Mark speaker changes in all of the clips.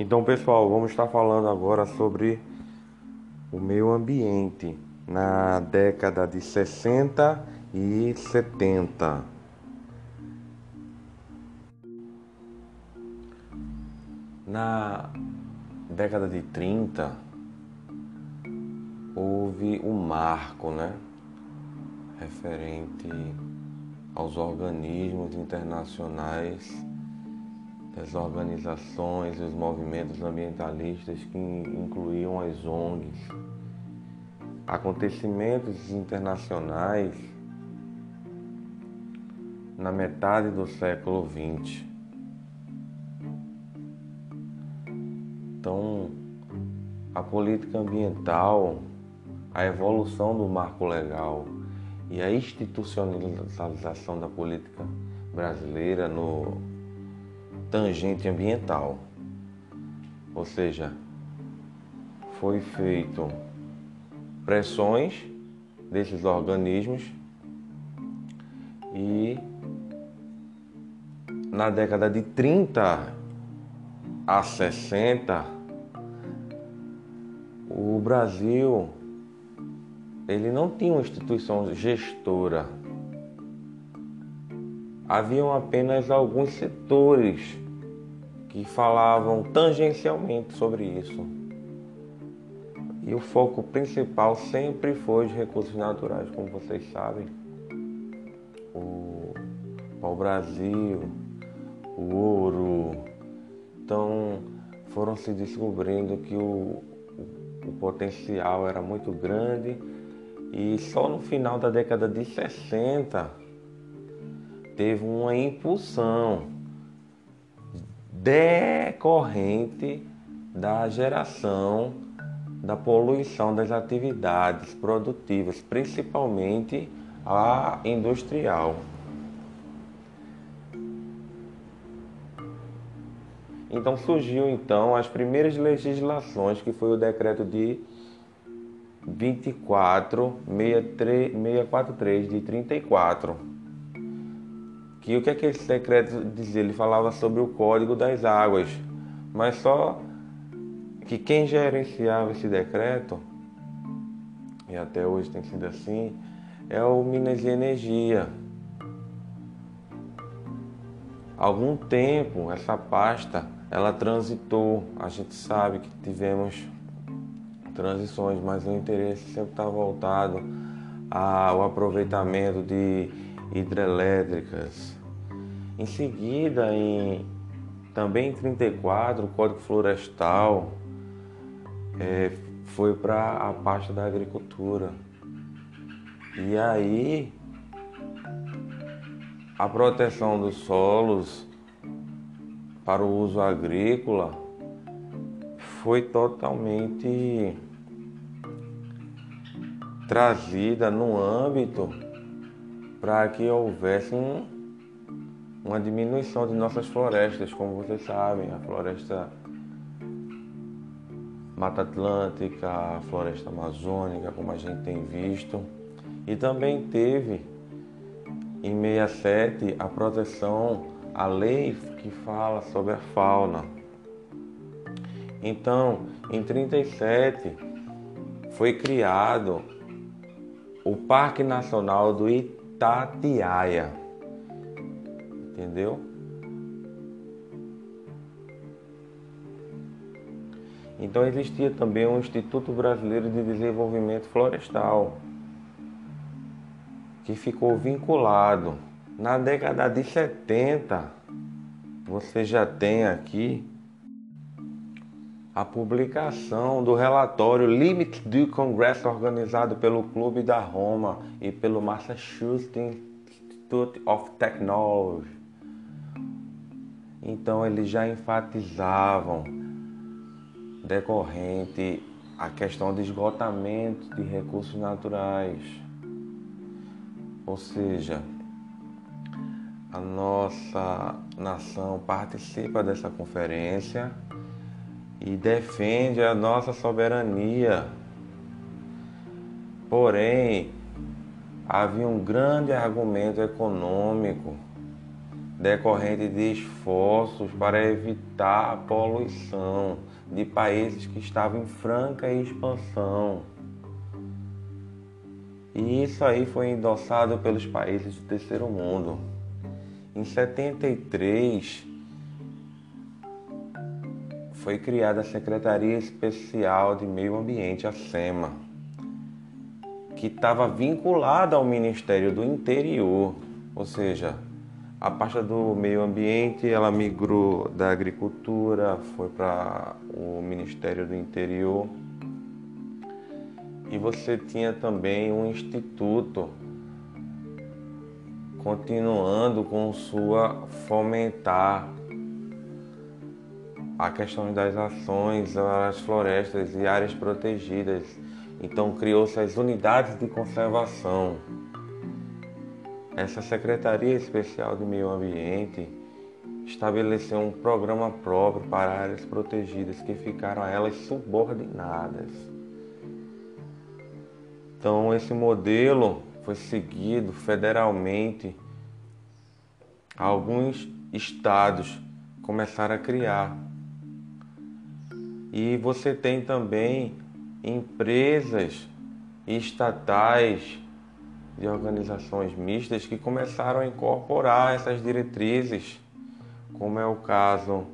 Speaker 1: Então, pessoal, vamos estar falando agora sobre o meio ambiente na década de 60 e 70. Na década de 30 houve um marco, né, referente aos organismos internacionais as organizações e os movimentos ambientalistas que incluíam as ONGs. Acontecimentos internacionais na metade do século XX. Então, a política ambiental, a evolução do marco legal e a institucionalização da política brasileira no tangente ambiental. Ou seja, foi feito pressões desses organismos e na década de 30 a 60 o Brasil ele não tinha uma instituição gestora haviam apenas alguns setores que falavam tangencialmente sobre isso. E o foco principal sempre foi os recursos naturais, como vocês sabem. O pau-brasil, o ouro. Então foram se descobrindo que o, o potencial era muito grande e só no final da década de 60 teve uma impulsão decorrente da geração da poluição das atividades produtivas, principalmente a industrial. Então surgiu então as primeiras legislações, que foi o decreto de 24643 de 34 que o que é que esse decreto dizia? Ele falava sobre o código das águas, mas só que quem gerenciava esse decreto, e até hoje tem sido assim, é o Minas e Energia. Algum tempo essa pasta ela transitou, a gente sabe que tivemos transições, mas o interesse sempre está voltado ao aproveitamento de hidrelétricas, em seguida, em, também em 34, o Código Florestal é, foi para a pasta da agricultura. E aí, a proteção dos solos para o uso agrícola foi totalmente trazida no âmbito para que houvesse um uma diminuição de nossas florestas, como vocês sabem, a floresta Mata Atlântica, a floresta amazônica, como a gente tem visto. E também teve em 67 a proteção, a lei que fala sobre a fauna. Então, em 37 foi criado o Parque Nacional do Itatiaia Entendeu? Então existia também o Instituto Brasileiro de Desenvolvimento Florestal, que ficou vinculado. Na década de 70, você já tem aqui a publicação do relatório Limits do Congresso organizado pelo Clube da Roma e pelo Massachusetts Institute of Technology. Então eles já enfatizavam decorrente a questão de esgotamento de recursos naturais. Ou seja, a nossa nação participa dessa conferência e defende a nossa soberania. Porém, havia um grande argumento econômico decorrente de esforços para evitar a poluição de países que estavam em franca expansão. E isso aí foi endossado pelos países do terceiro mundo. Em 73 foi criada a Secretaria Especial de Meio Ambiente, a SEMA, que estava vinculada ao Ministério do Interior, ou seja, a pasta do meio ambiente ela migrou da agricultura, foi para o Ministério do Interior. E você tinha também um instituto continuando com sua fomentar a questão das ações às florestas e áreas protegidas. Então criou-se as unidades de conservação essa Secretaria Especial de Meio Ambiente estabeleceu um programa próprio para áreas protegidas que ficaram a elas subordinadas. Então, esse modelo foi seguido federalmente. Alguns estados começaram a criar. E você tem também empresas estatais de organizações mistas que começaram a incorporar essas diretrizes, como é o caso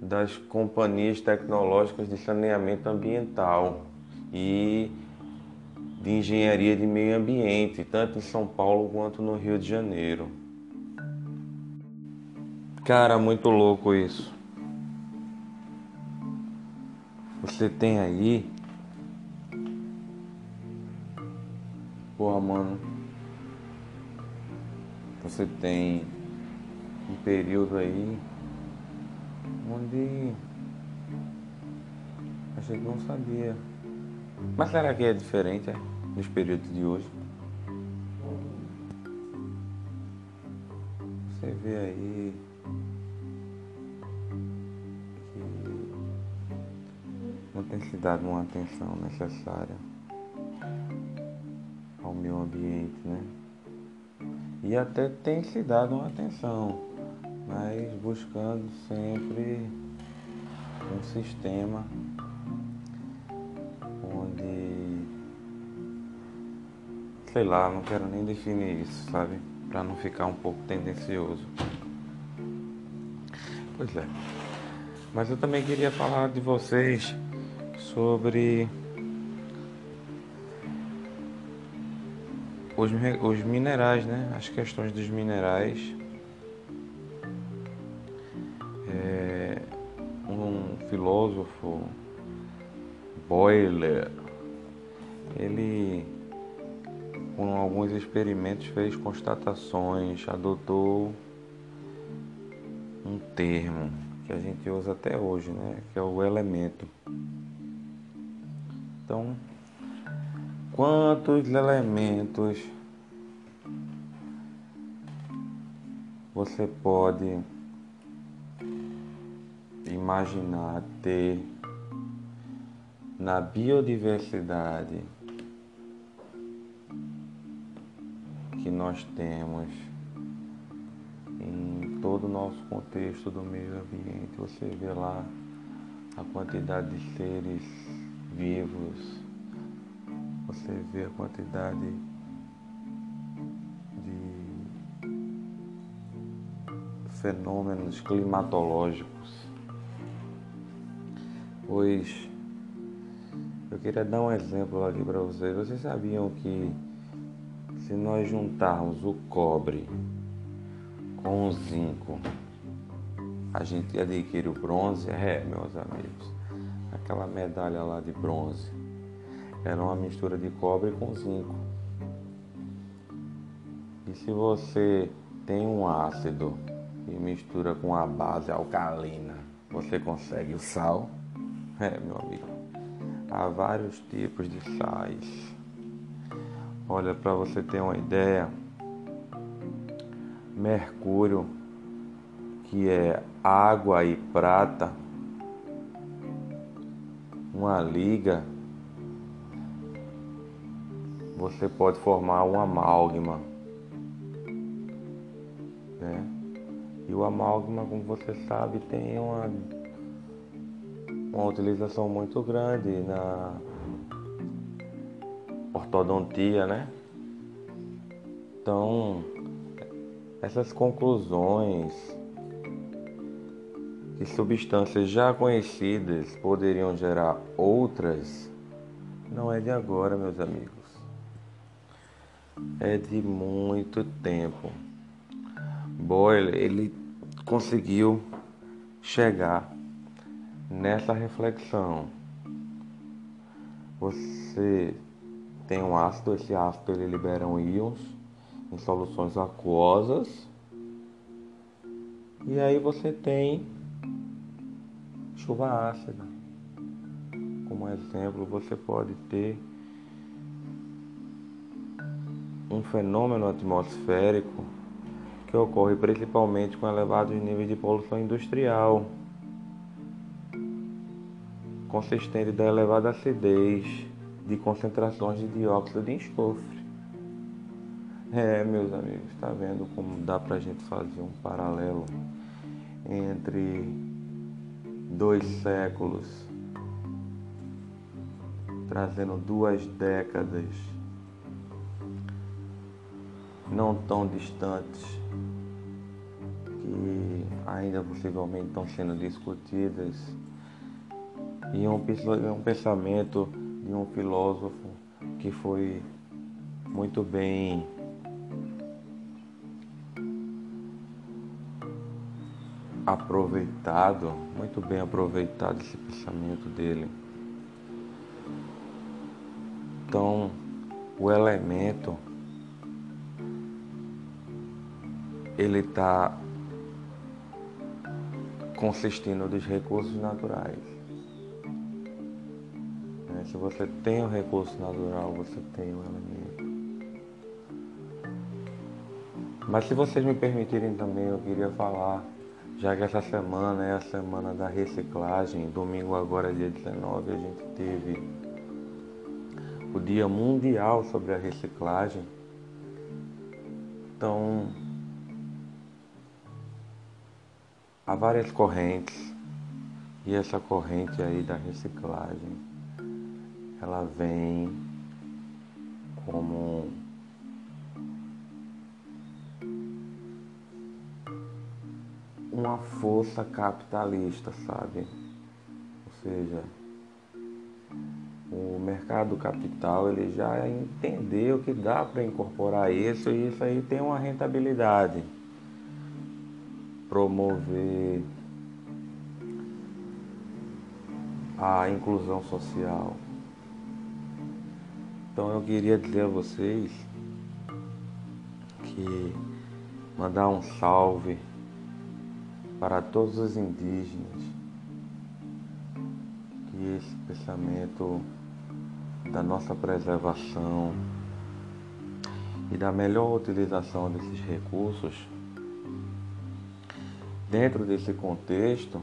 Speaker 1: das companhias tecnológicas de saneamento ambiental e de engenharia de meio ambiente, tanto em São Paulo quanto no Rio de Janeiro. Cara, muito louco isso. Você tem aí Porra, mano. Você tem um período aí onde a gente não sabia. Mas será que é diferente é? dos períodos de hoje? Você vê aí que não tem se dado uma atenção necessária ambiente, né? E até tem se dado uma atenção, mas buscando sempre um sistema onde, sei lá, não quero nem definir isso, sabe? Para não ficar um pouco tendencioso. Pois é. Mas eu também queria falar de vocês sobre os, os minerais, né? As questões dos minerais. É, um filósofo, Boiler, ele com alguns experimentos fez constatações, adotou um termo que a gente usa até hoje, né? Que é o elemento. Então, quantos elementos você pode imaginar ter na biodiversidade que nós temos em todo o nosso contexto do meio ambiente. Você vê lá a quantidade de seres vivos você vê a quantidade de fenômenos climatológicos. Pois eu queria dar um exemplo aqui para vocês. Vocês sabiam que se nós juntarmos o cobre com o zinco, a gente adquire o bronze? É, meus amigos. Aquela medalha lá de bronze era uma mistura de cobre com zinco. E se você tem um ácido e mistura com a base alcalina, você consegue o sal? É, meu amigo. Há vários tipos de sais. Olha, para você ter uma ideia, mercúrio, que é água e prata, uma liga você pode formar um amálgama. Né? E o amálgama, como você sabe, tem uma, uma utilização muito grande na ortodontia, né? Então, essas conclusões que substâncias já conhecidas poderiam gerar outras, não é de agora, meus amigos. É de muito tempo. Boyle, ele conseguiu chegar nessa reflexão. Você tem um ácido, esse ácido ele libera íons em soluções aquosas. E aí você tem chuva ácida. Como exemplo, você pode ter um fenômeno atmosférico que ocorre principalmente com elevados níveis de poluição industrial, consistente da elevada acidez de concentrações de dióxido de enxofre. É, meus amigos, está vendo como dá para a gente fazer um paralelo entre dois séculos, trazendo duas décadas não tão distantes que ainda possivelmente estão sendo discutidas e um, um pensamento de um filósofo que foi muito bem aproveitado, muito bem aproveitado esse pensamento dele. Então, o elemento ele está consistindo dos recursos naturais. Né? Se você tem o recurso natural, você tem o elemento. Mas se vocês me permitirem também, eu queria falar já que essa semana é a semana da reciclagem, domingo agora, dia 19, a gente teve o Dia Mundial sobre a Reciclagem. Então, há várias correntes e essa corrente aí da reciclagem, ela vem como uma força capitalista, sabe? Ou seja, o mercado capital ele já entendeu que dá para incorporar isso e isso aí tem uma rentabilidade. Promover a inclusão social. Então eu queria dizer a vocês que mandar um salve para todos os indígenas que esse pensamento da nossa preservação e da melhor utilização desses recursos dentro desse contexto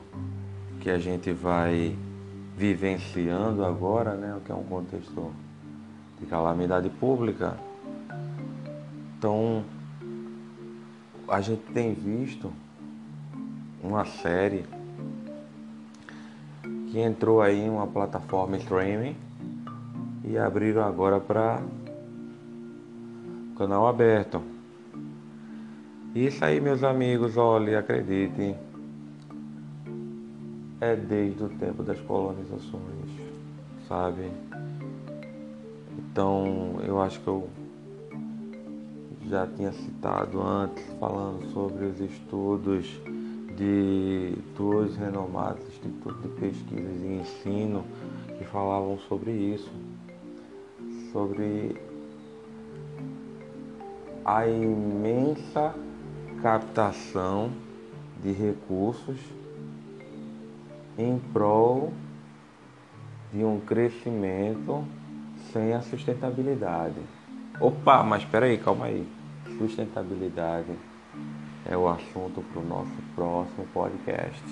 Speaker 1: que a gente vai vivenciando agora, né, que é um contexto de calamidade pública. Então, a gente tem visto uma série que entrou aí em uma plataforma streaming e abriram agora para canal aberto. Isso aí, meus amigos, olha, acreditem, é desde o tempo das colonizações, sabe? Então, eu acho que eu já tinha citado antes, falando sobre os estudos de dois renomados institutos de pesquisa e ensino que falavam sobre isso, sobre a imensa captação de recursos em prol de um crescimento sem a sustentabilidade. Opa, mas espera aí, calma aí. Sustentabilidade é o assunto para o nosso próximo podcast.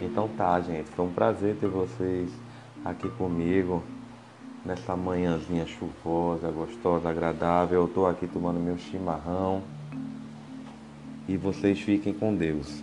Speaker 1: Então tá, gente, foi um prazer ter vocês aqui comigo nessa manhãzinha chuvosa, gostosa, agradável. Eu tô aqui tomando meu chimarrão e vocês fiquem com Deus.